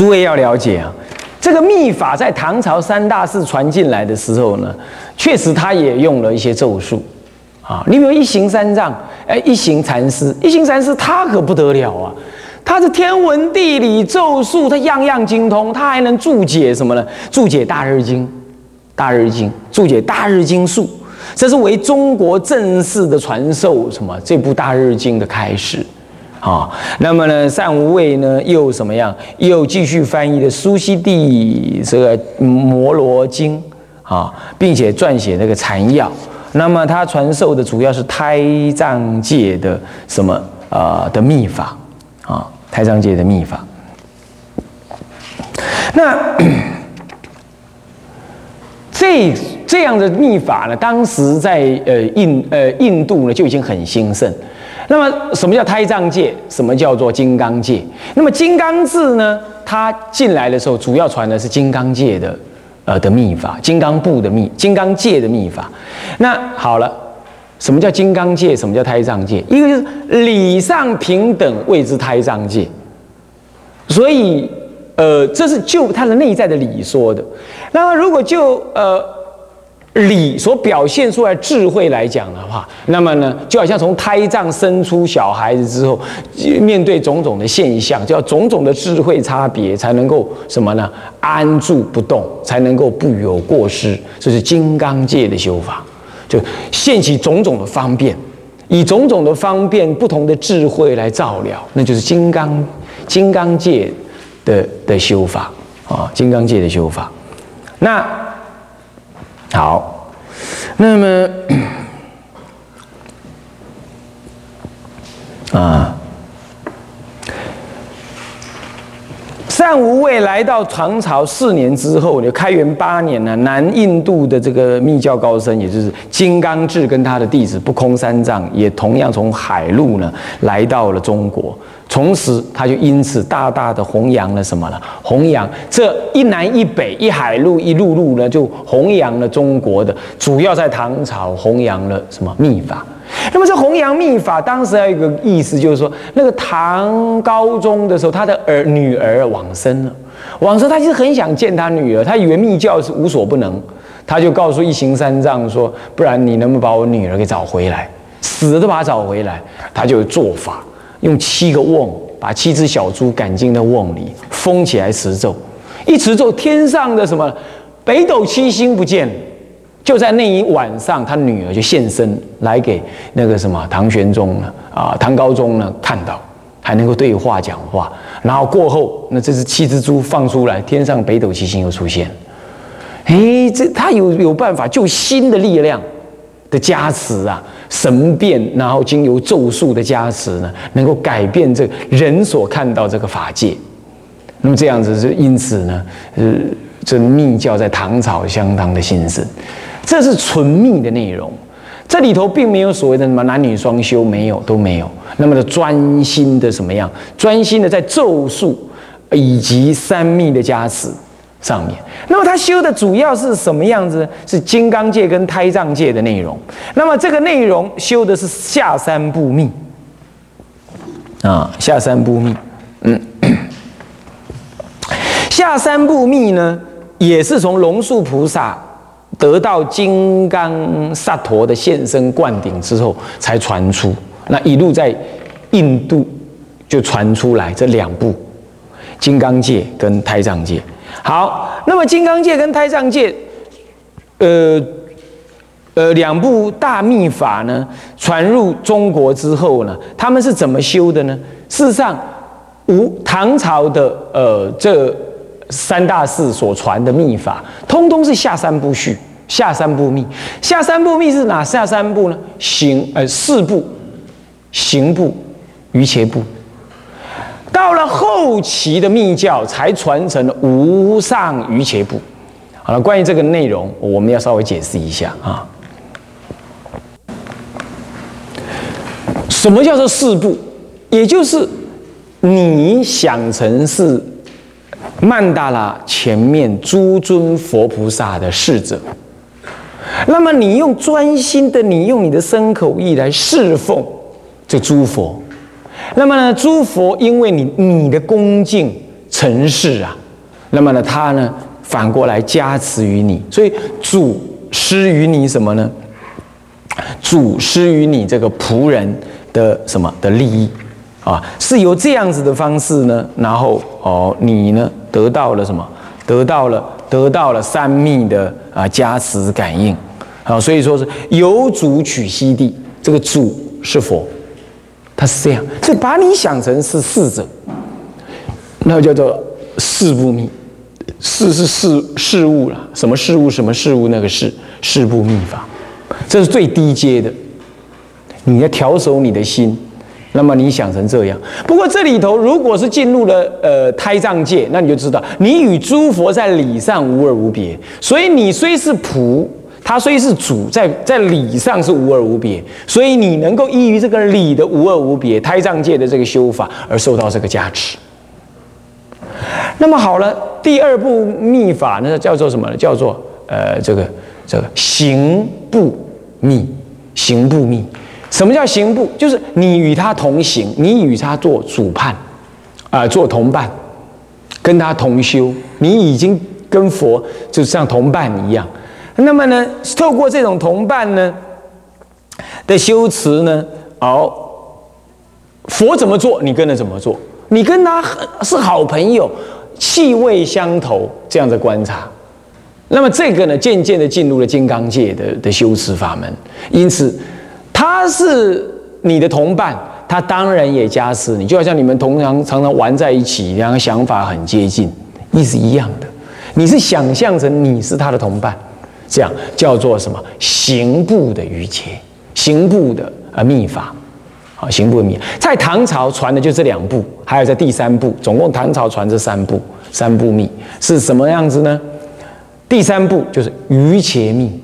诸位要了解啊，这个秘法在唐朝三大寺传进来的时候呢，确实他也用了一些咒术啊。你比如一行三藏，哎，一行禅师，一行禅师他可不得了啊，他是天文地理咒术，他样样精通，他还能注解什么呢？注解大日经，大日经，注解大日经术，这是为中国正式的传授什么这部大日经的开始。啊，那么呢，善无畏呢又怎么样？又继续翻译的苏西地这个《摩罗经》啊，并且撰写那个禅药。那么他传授的主要是胎藏界的什么啊的秘法啊，胎藏界的秘法。那 这这样的秘法呢，当时在呃印呃印度呢就已经很兴盛。那么，什么叫胎藏界？什么叫做金刚界？那么金刚字呢？它进来的时候，主要传的是金刚界的，呃的秘法，金刚部的秘，金刚界的秘法。那好了，什么叫金刚界？什么叫胎藏界？一个就是理上平等谓之胎藏界，所以，呃，这是就它的内在的理说的。那么，如果就呃。理所表现出来智慧来讲的话，那么呢，就好像从胎藏生出小孩子之后，面对种种的现象，叫种种的智慧差别，才能够什么呢？安住不动，才能够不有过失。这是金刚界的修法，就现起种种的方便，以种种的方便，不同的智慧来照料，那就是金刚金刚界的的修法啊，金刚界的修法。那。好，那么啊，善无畏来到唐朝四年之后，就开元八年呢，南印度的这个密教高僧，也就是金刚智跟他的弟子不空三藏，也同样从海路呢来到了中国。从此，他就因此大大的弘扬了什么呢？弘扬这一南一北一海路一路路呢，就弘扬了中国的，主要在唐朝弘扬了什么秘法？那么这弘扬秘法，当时还有一个意思，就是说那个唐高宗的时候，他的儿女儿往生了，往生他其实很想见他女儿，他以为密教是无所不能，他就告诉一行三藏说：不然你能不能把我女儿给找回来？死了都把她找回来，他就做法。用七个瓮把七只小猪赶进那瓮里，封起来持咒，一持咒，天上的什么北斗七星不见了。就在那一晚上，他女儿就现身来给那个什么唐玄宗呢啊，唐高宗呢看到，还能够对话讲话。然后过后，那这只七只猪放出来，天上北斗七星又出现。哎，这他有有办法，就新的力量的加持啊。神变，然后经由咒术的加持呢，能够改变这人所看到这个法界。那么这样子是因此呢，呃，这密教在唐朝相当的兴盛。这是纯密的内容，这里头并没有所谓的什么男女双修，没有都没有。那么的专心的什么样？专心的在咒术以及三密的加持。上面，那么他修的主要是什么样子？是金刚界跟胎藏界的内容。那么这个内容修的是下三部密啊，下三部密，嗯，下三部密呢，也是从龙树菩萨得到金刚萨陀的现身灌顶之后才传出，那一路在印度就传出来这两部金刚界跟胎藏界。好，那么金刚界跟胎藏界，呃，呃，两部大秘法呢，传入中国之后呢，他们是怎么修的呢？事实上，无唐朝的呃这三大寺所传的秘法，通通是下三部序，下三部密。下三部密是哪下三部呢？行呃四部，行部，瑜伽部。到了后期的密教才传承了无上瑜伽部。好了，关于这个内容，我们要稍微解释一下啊。什么叫做四部？也就是你想成是曼达拉前面诸尊佛菩萨的侍者，那么你用专心的，你用你的身口意来侍奉这诸佛。那么呢，诸佛因为你你的恭敬尘世啊，那么呢，他呢反过来加持于你，所以主施于你什么呢？主施于你这个仆人的什么的利益啊？是由这样子的方式呢，然后哦，你呢得到了什么？得到了得到了三密的啊加持感应啊，所以说是由主取西地，这个主是佛，他是这样，所以把你想成是侍者，那叫做事不密，事是事事物了，什么事物什么事物那个事事不密法，这是最低阶的，你要调守你的心。那么你想成这样，不过这里头如果是进入了呃胎藏界，那你就知道你与诸佛在理上无二无别。所以你虽是仆，他虽是主，在在理上是无二无别。所以你能够依于这个理的无二无别，胎藏界的这个修法而受到这个加持。那么好了，第二部密法呢叫做什么呢？叫做呃这个这个行部密，行部密。什么叫行部？就是你与他同行，你与他做主判，啊，做同伴，跟他同修，你已经跟佛就像同伴一样。那么呢，透过这种同伴呢的修持呢，哦，佛怎么做，你跟着怎么做，你跟他是好朋友，气味相投，这样的观察。那么这个呢，渐渐的进入了金刚界的的修持法门，因此。他是你的同伴，他当然也加持你，就好像你们同常常常玩在一起，两个想法很接近，意思一样的。你是想象成你是他的同伴，这样叫做什么行部的瑜伽，行部的啊秘法，啊行部的秘。在唐朝传的就这两部，还有在第三部，总共唐朝传这三部，三部秘是什么样子呢？第三部就是瑜伽秘。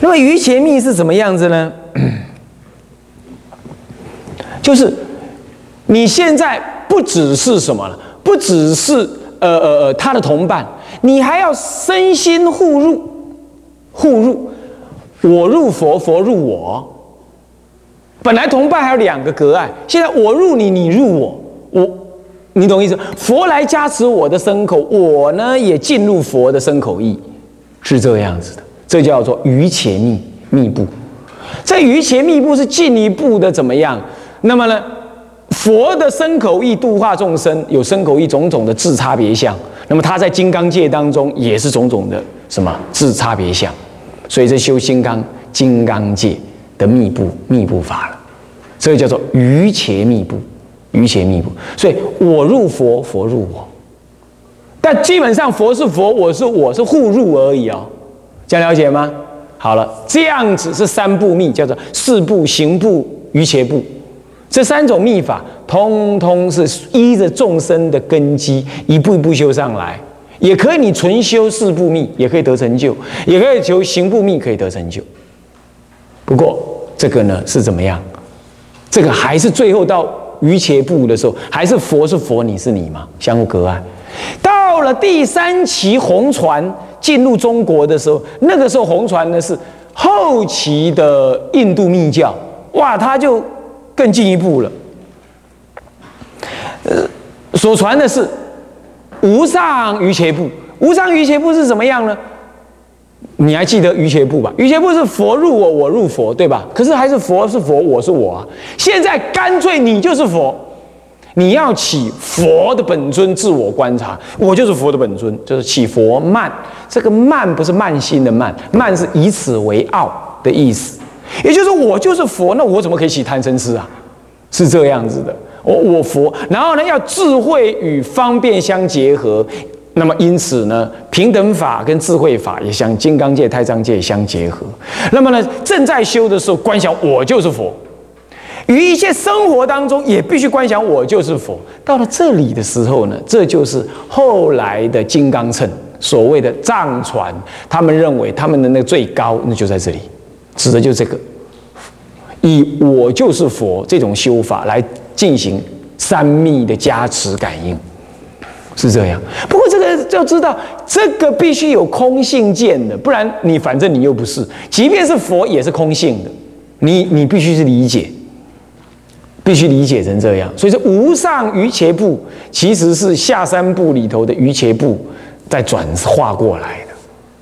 那么瑜伽密是什么样子呢？就是你现在不只是什么了，不只是呃呃呃他的同伴，你还要身心互入，互入，我入佛，佛入我。本来同伴还有两个隔碍，现在我入你，你入我，我，你懂意思？佛来加持我的身口，我呢也进入佛的身口意，是这样子的。这叫做余前密密布，这余前密布是进一步的怎么样？那么呢，佛的身口意度化众生，有身口意种种的自差别相。那么他在金刚界当中也是种种的什么自差别相，所以这修金刚金刚界的密布密布法了。这个叫做余且密布，余且密布。所以我入佛，佛入我，但基本上佛是佛，我是我是互入而已哦。这样了解吗？好了，这样子是三步密，叫做四步行步余切步，这三种密法，通通是依着众生的根基，一步一步修上来。也可以你纯修四步密，也可以得成就；也可以求行步密，可以得成就。不过这个呢是怎么样？这个还是最后到于切步的时候，还是佛是佛，你是你嘛？相互隔岸。到了第三期红船。进入中国的时候，那个时候红船呢是后期的印度密教，哇，他就更进一步了。所传的是无上瑜伽部，无上瑜伽部是怎么样呢？你还记得瑜伽部吧？瑜伽部是佛入我，我入佛，对吧？可是还是佛是佛，我是我啊。现在干脆你就是佛。你要起佛的本尊自我观察，我就是佛的本尊，就是起佛慢。这个慢不是慢心的慢，慢是以此为傲的意思。也就是我就是佛，那我怎么可以起贪嗔痴啊？是这样子的。我我佛，然后呢，要智慧与方便相结合。那么因此呢，平等法跟智慧法也相金刚界、太上界相结合。那么呢，正在修的时候，观想我就是佛。于一切生活当中，也必须观想我就是佛。到了这里的时候呢，这就是后来的金刚乘，所谓的藏传，他们认为他们的那个最高，那就在这里，指的就是这个，以我就是佛这种修法来进行三密的加持感应，是这样。不过这个要知道，这个必须有空性见的，不然你反正你又不是，即便是佛也是空性的，你你必须是理解。必须理解成这样。所以说，无上瑜伽部其实是下三部里头的瑜伽部在转化过来的，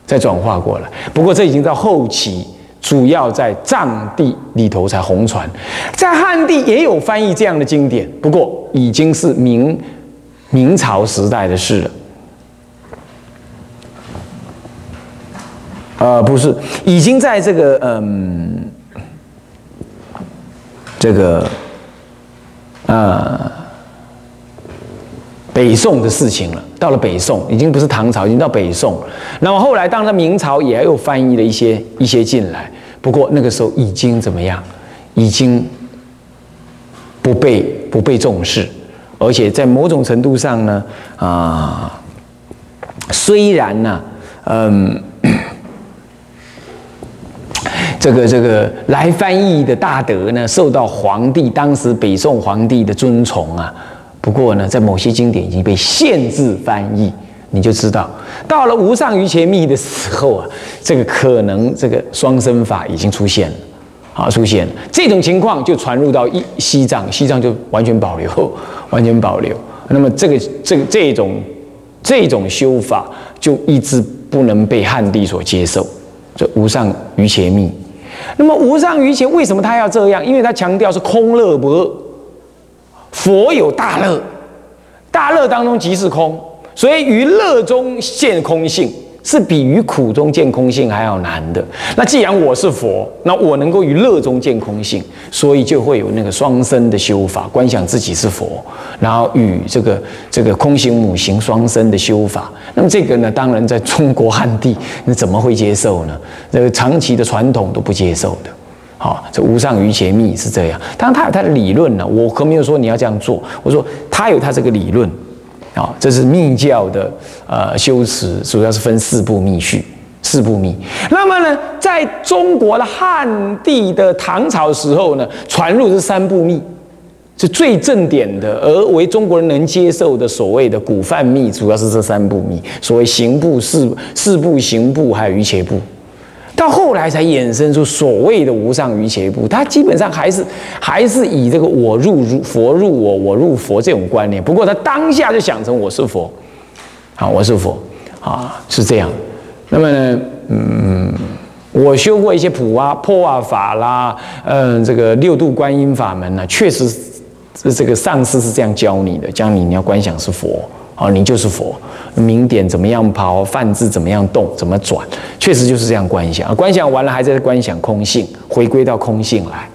在转化过来。不过这已经到后期，主要在藏地里头才红传，在汉地也有翻译这样的经典，不过已经是明明朝时代的事了。呃，不是，已经在这个嗯，这个呃北宋的事情了。到了北宋，已经不是唐朝，已经到北宋。那么后来，当然明朝也又翻译了一些一些进来。不过那个时候已经怎么样？已经不被不被重视，而且在某种程度上呢，啊，虽然呢，嗯。这个这个来翻译的大德呢，受到皇帝当时北宋皇帝的尊崇啊。不过呢，在某些经典已经被限制翻译，你就知道，到了无上瑜伽密的时候啊，这个可能这个双生法已经出现了，啊，出现了这种情况就传入到一西藏，西藏就完全保留，完全保留。那么这个这个这种这种修法就一直不能被汉地所接受，这无上瑜伽密。那么无上瑜伽为什么他要这样？因为他强调是空乐不二，佛有大乐，大乐当中即是空，所以于乐中见空性。是比于苦中见空性还要难的。那既然我是佛，那我能够于乐中见空性，所以就会有那个双生的修法，观想自己是佛，然后与这个这个空行母行双生的修法。那么这个呢，当然在中国汉地，那怎么会接受呢？这个长期的传统都不接受的。好，这无上瑜伽密是这样。当然他有他的理论呢，我可没有说你要这样做。我说他有他这个理论。啊，这是密教的呃修持，主要是分四部密序，四部密。那么呢，在中国的汉地的唐朝时候呢，传入是三部密，是最正点的，而为中国人能接受的所谓的古范密，主要是这三部密，所谓行部、四四部行部，还有瑜伽部。到后来才衍生出所谓的无上瑜伽部，它基本上还是还是以这个我入如佛入我，我入佛这种观念。不过他当下就想成我是佛，啊，我是佛，啊，是这样。那么，嗯，我修过一些普啊破啊法啦，嗯，这个六度观音法门呢，确实是这个上师是这样教你的，教你你要观想是佛。哦，你就是佛，明点怎么样跑，泛字怎么样动，怎么转，确实就是这样观想。观想完了，还在观想空性，回归到空性来。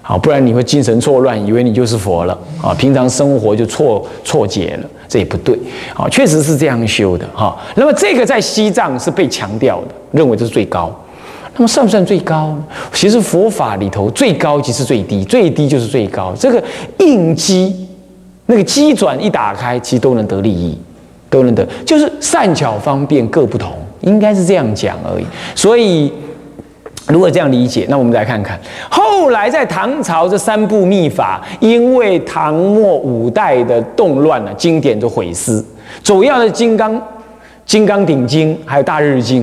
好，不然你会精神错乱，以为你就是佛了。啊，平常生活就错错解了，这也不对。啊，确实是这样修的。哈，那么这个在西藏是被强调的，认为这是最高。那么算不算最高呢？其实佛法里头最高即是最低，最低就是最高。这个应机。那个机转一打开，其实都能得利益，都能得，就是善巧方便各不同，应该是这样讲而已。所以，如果这样理解，那我们来看看，后来在唐朝这三部秘法，因为唐末五代的动乱呢，经典都毁失。主要的《金刚》《金刚顶经》还有《大日经》，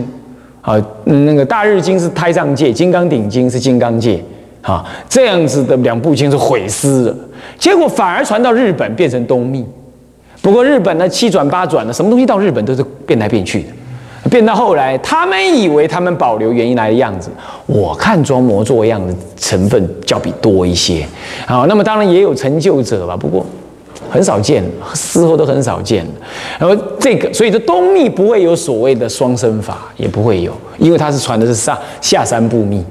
啊，那个《大日经》是胎藏界，《金刚顶经》是金刚界。啊，这样子的两部经是毁失了，结果反而传到日本变成东密。不过日本呢七转八转的，什么东西到日本都是变来变去的，变到后来他们以为他们保留原来的样子，我看装模作样的成分较比多一些。好，那么当然也有成就者吧，不过很少见，事后都很少见。然后这个，所以这东密不会有所谓的双生法，也不会有，因为它是传的是上下三部密，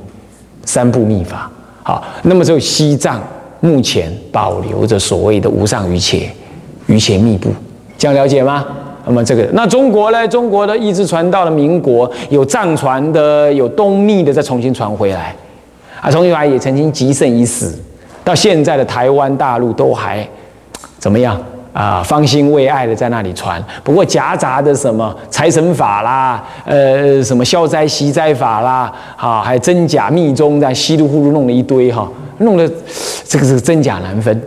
三部密法。好，那么就西藏目前保留着所谓的无上瑜伽，瑜伽密布，这样了解吗？那么这个，那中国呢？中国的一直传到了民国，有藏传的，有东密的，再重新传回来，啊，重新来也曾经极盛一时，到现在的台湾大陆都还怎么样？啊，方兴未艾的在那里传，不过夹杂的什么财神法啦，呃，什么消灾息灾法啦，哈，还真假密宗在稀里糊涂弄了一堆哈，弄得这个是真假难分。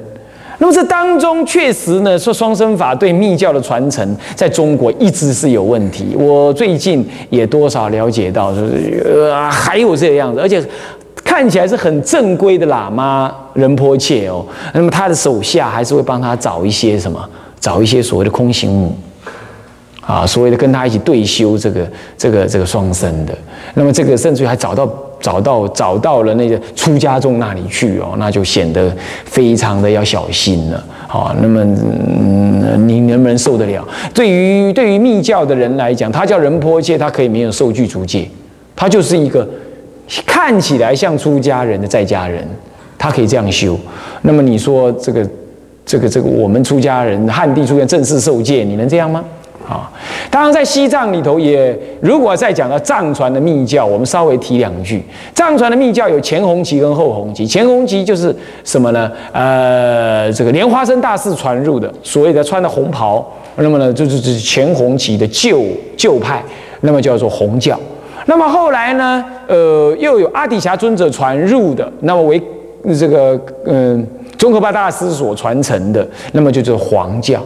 那么这当中确实呢，说双生法对密教的传承在中国一直是有问题。我最近也多少了解到，就是呃还有这个样子，而且。看起来是很正规的喇嘛仁波切哦，那么他的手下还是会帮他找一些什么，找一些所谓的空行母。啊，所谓的跟他一起对修这个这个这个双生的，那么这个甚至于还找到找到找到了那个出家众那里去哦，那就显得非常的要小心了。好，那么你能不能受得了？对于对于密教的人来讲，他叫仁波切，他可以没有受具足戒，他就是一个看起来像出家人的在家人，他可以这样修。那么你说这个这个这个我们出家人汉地出现正式受戒，你能这样吗？啊，当然，在西藏里头也，如果再讲到藏传的密教，我们稍微提两句。藏传的密教有前红旗跟后红旗，前红旗就是什么呢？呃，这个莲花生大士传入的，所谓的穿的红袍，那么呢，就是就是前红旗的旧旧派，那么叫做红教。那么后来呢，呃，又有阿底峡尊者传入的，那么为这个嗯，宗喀巴大师所传承的，那么就是黄教。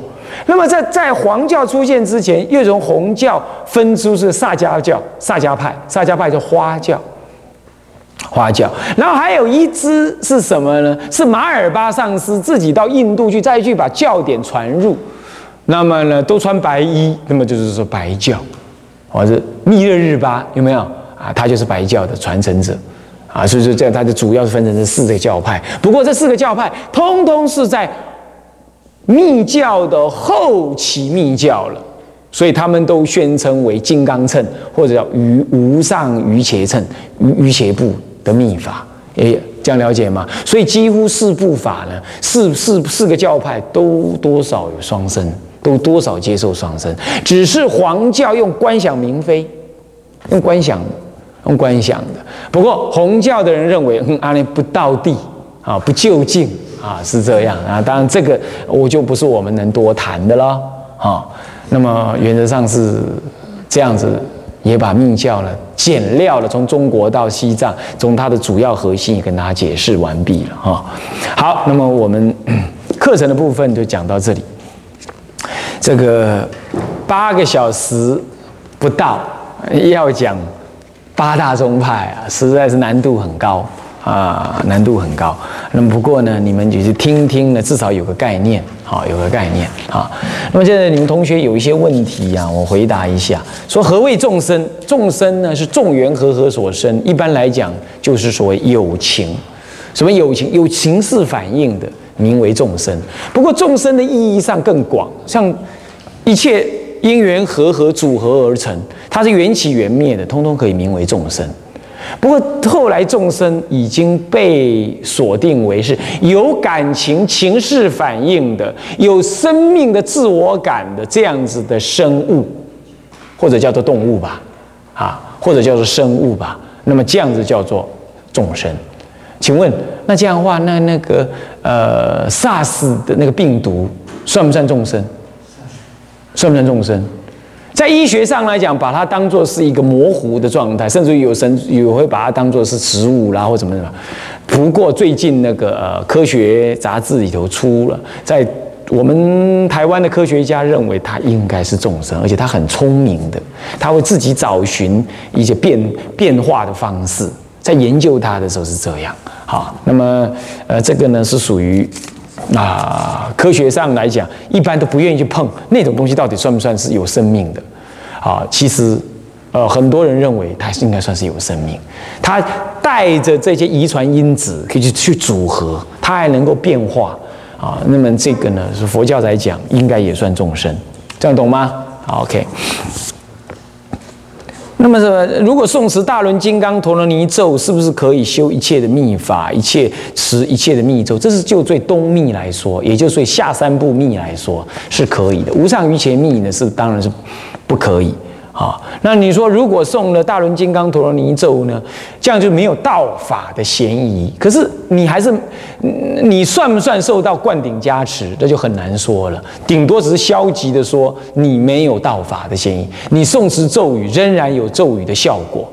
那么在在黄教出现之前，又从红教分出是萨迦教、萨迦派，萨迦派叫花教，花教。然后还有一支是什么呢？是马尔巴上师自己到印度去，再去把教典传入。那么呢，都穿白衣，那么就是说白教，或者密勒日巴有没有啊？他就是白教的传承者啊。所以说这，他就主要是分成这四个教派。不过这四个教派，通通是在。密教的后期密教了，所以他们都宣称为金刚乘或者叫无无上瑜伽乘瑜瑜伽部的密法，诶，这样了解吗？所以几乎四部法呢，四四四个教派都多少有双生，都多少接受双生，只是黄教用观想明非，用观想，用观想的。不过红教的人认为，嗯，阿弥不到地啊，不就近。啊，是这样啊，当然这个我就不是我们能多谈的了啊。那么原则上是这样子，也把密教呢简料了，从中国到西藏，从它的主要核心也跟大家解释完毕了哈。好，那么我们课程的部分就讲到这里。这个八个小时不到要讲八大宗派啊，实在是难度很高。啊，难度很高。那么不过呢，你们就是听听呢，至少有个概念，好，有个概念啊。那么现在你们同学有一些问题呀，我回答一下。说何谓众生？众生呢是众缘和合所生，一般来讲就是所谓有情。什么有情？有情是反应的，名为众生。不过众生的意义上更广，像一切因缘和合组合而成，它是缘起缘灭的，通通可以名为众生。不过后来众生已经被锁定为是有感情、情绪反应的、有生命的自我感的这样子的生物，或者叫做动物吧，啊，或者叫做生物吧。那么这样子叫做众生。请问，那这样的话，那那个呃，SARS 的那个病毒算不算众生？算不算众生？在医学上来讲，把它当做是一个模糊的状态，甚至于有神也会把它当做是植物啦，或怎么怎么。不过最近那个呃科学杂志里头出了，在我们台湾的科学家认为它应该是众生，而且它很聪明的，它会自己找寻一些变变化的方式，在研究它的时候是这样。好，那么呃这个呢是属于。啊科学上来讲，一般都不愿意去碰那种东西，到底算不算是有生命的？啊，其实，呃，很多人认为它应该算是有生命，它带着这些遗传因子可以去去组合，它还能够变化啊。那么这个呢，是佛教来讲，应该也算众生，这样懂吗？好，OK。那么，如果宋持大轮金刚陀罗尼咒，是不是可以修一切的密法，一切持一切的密咒？这是就最东密来说，也就对下三部密来说是可以的。无上瑜伽密呢，是当然是不可以。啊，那你说如果送了大轮金刚陀罗尼咒呢，这样就没有道法的嫌疑。可是你还是，你算不算受到灌顶加持？那就很难说了。顶多只是消极的说你没有道法的嫌疑。你诵持咒语仍然有咒语的效果。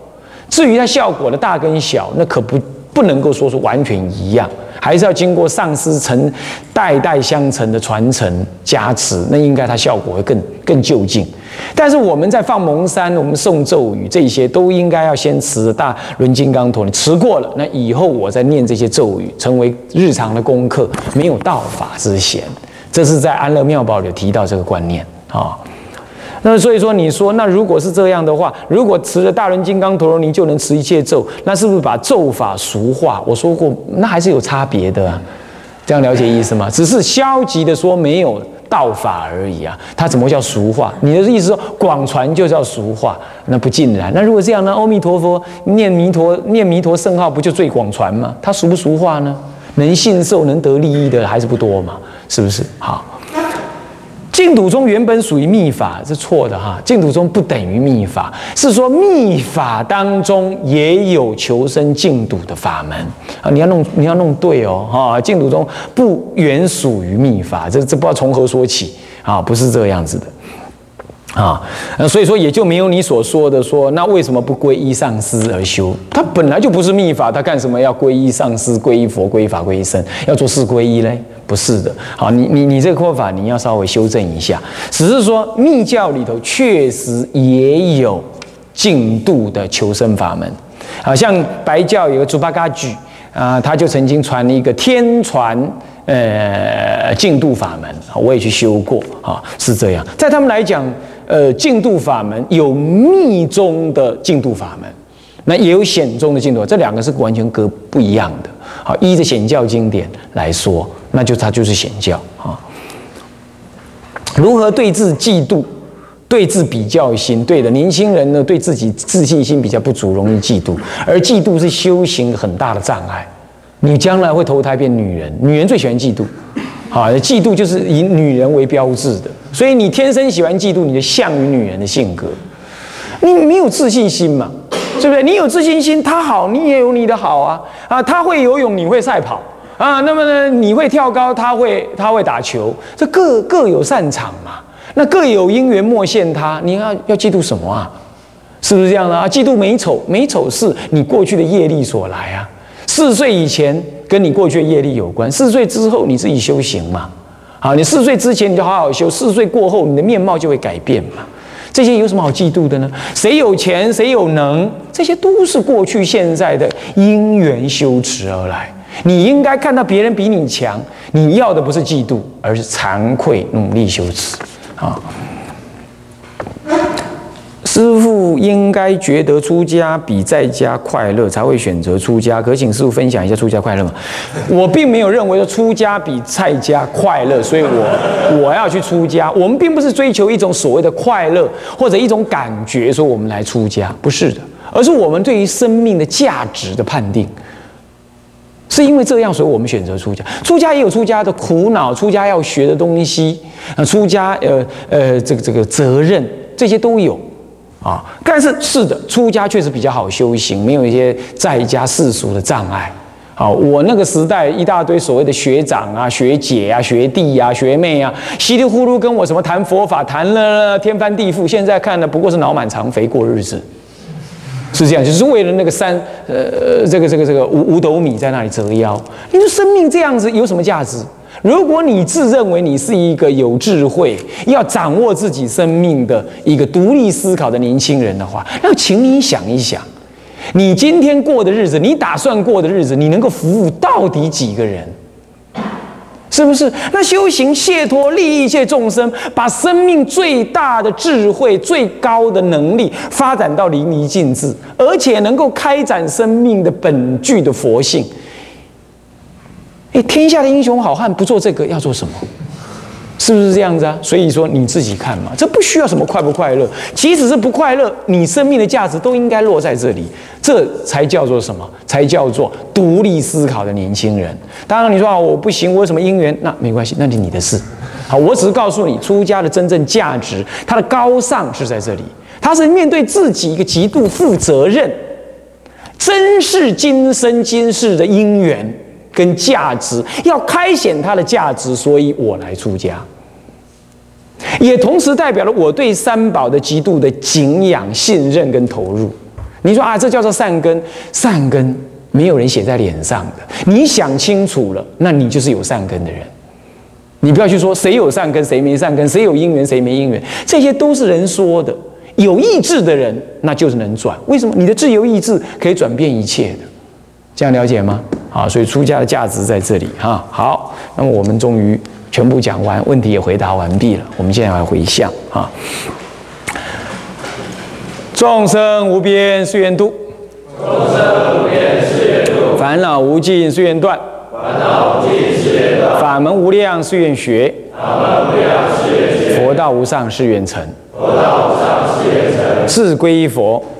至于它效果的大跟小，那可不不能够说是完全一样。还是要经过上师承代代相承的传承加持，那应该它效果会更更就近。但是我们在放蒙山，我们诵咒语这些都应该要先持大轮金刚陀，你持过了，那以后我再念这些咒语，成为日常的功课，没有道法之嫌。这是在安乐妙宝里提到这个观念啊。那所以说，你说那如果是这样的话，如果持了大轮金刚陀罗尼就能持一切咒，那是不是把咒法俗化？我说过，那还是有差别的，这样了解意思吗？只是消极的说没有道法而已啊，它怎么叫俗化？你的意思说广传就叫俗化？那不尽然。那如果这样呢？阿弥陀佛念弥陀念弥陀圣号，不就最广传吗？它俗不俗化呢？能信受能得利益的还是不多嘛？是不是？好。净土宗原本属于密法，是错的哈。净土宗不等于密法，是说密法当中也有求生净土的法门啊。你要弄，你要弄对哦哈。净土宗不原属于密法，这这不知道从何说起啊，不是这个样子的。啊，那所以说也就没有你所说的说，那为什么不皈依上师而修？他本来就不是密法，他干什么要皈依上师、皈依佛、皈依法、皈依僧，要做四皈依嘞？不是的。好，你你你这个说法你要稍微修正一下。只是说密教里头确实也有净度的求生法门，好像白教有个猪八嘎举啊，他就曾经传了一个天传。呃，净度法门，我也去修过啊，是这样。在他们来讲，呃，净度法门有密宗的净度法门，那也有显宗的净度，这两个是完全隔不一样的。好，依着显教经典来说，那就它就是显教啊。如何对治嫉妒？对治比较心，对的。年轻人呢，对自己自信心比较不足，容易嫉妒，而嫉妒是修行很大的障碍。你将来会投胎变女人，女人最喜欢嫉妒，好，嫉妒就是以女人为标志的，所以你天生喜欢嫉妒，你就像于女人的性格。你没有自信心嘛，对不对？你有自信心，他好，你也有你的好啊啊！他会游泳，你会赛跑啊，那么呢，你会跳高，他会他会打球，这各各有擅长嘛，那各有因缘莫羡他，你要要嫉妒什么啊？是不是这样的啊？嫉妒美丑，美丑是你过去的业力所来啊。四岁以前跟你过去的业力有关，四岁之后你自己修行嘛。好，你四岁之前你就好好修，四岁过后你的面貌就会改变嘛。这些有什么好嫉妒的呢？谁有钱，谁有能，这些都是过去现在的因缘修持而来。你应该看到别人比你强，你要的不是嫉妒，而是惭愧努力修持啊。师父应该觉得出家比在家快乐，才会选择出家。可请师父分享一下出家快乐吗？我并没有认为说出家比在家快乐，所以我我要去出家。我们并不是追求一种所谓的快乐或者一种感觉，说我们来出家，不是的，而是我们对于生命的价值的判定，是因为这样，所以我们选择出家。出家也有出家的苦恼，出家要学的东西，啊，出家呃呃这个这个责任，这些都有。啊，但是是的，出家确实比较好修行，没有一些在家世俗的障碍。好，我那个时代一大堆所谓的学长啊、学姐啊、学弟啊、学妹啊，稀里糊涂跟我什么谈佛法，谈了天翻地覆。现在看呢，不过是脑满肠肥过日子，是这样，就是为了那个三呃这个这个这个五五斗米在那里折腰。你说生命这样子有什么价值？如果你自认为你是一个有智慧、要掌握自己生命的一个独立思考的年轻人的话，那请你想一想，你今天过的日子，你打算过的日子，你能够服务到底几个人？是不是？那修行解脱利益一切众生，把生命最大的智慧、最高的能力发展到淋漓尽致，而且能够开展生命的本具的佛性。哎，天下的英雄好汉不做这个要做什么？是不是这样子啊？所以说你自己看嘛，这不需要什么快不快乐，即使是不快乐，你生命的价值都应该落在这里，这才叫做什么？才叫做独立思考的年轻人。当然你说啊，我不行，我有什么因缘？那没关系，那是你的事。好，我只是告诉你，出家的真正价值，它的高尚是在这里，它是面对自己一个极度负责任，珍视今生今世的因缘。跟价值要开显它的价值，所以我来出家，也同时代表了我对三宝的极度的敬仰、信任跟投入。你说啊，这叫做善根，善根没有人写在脸上的。你想清楚了，那你就是有善根的人。你不要去说谁有善根，谁没善根，谁有因缘，谁没因缘，这些都是人说的。有意志的人，那就是能转。为什么？你的自由意志可以转变一切的。这样了解吗？好，所以出家的价值在这里哈。好，那么我们终于全部讲完，问题也回答完毕了。我们现在来回向啊。众生无边誓愿度，众生无边誓愿度；烦恼无尽誓愿断，烦恼无尽誓愿断；法门无量誓愿学，法门无量誓愿学；佛道无上誓愿成，佛道无上誓愿成；志归，依佛；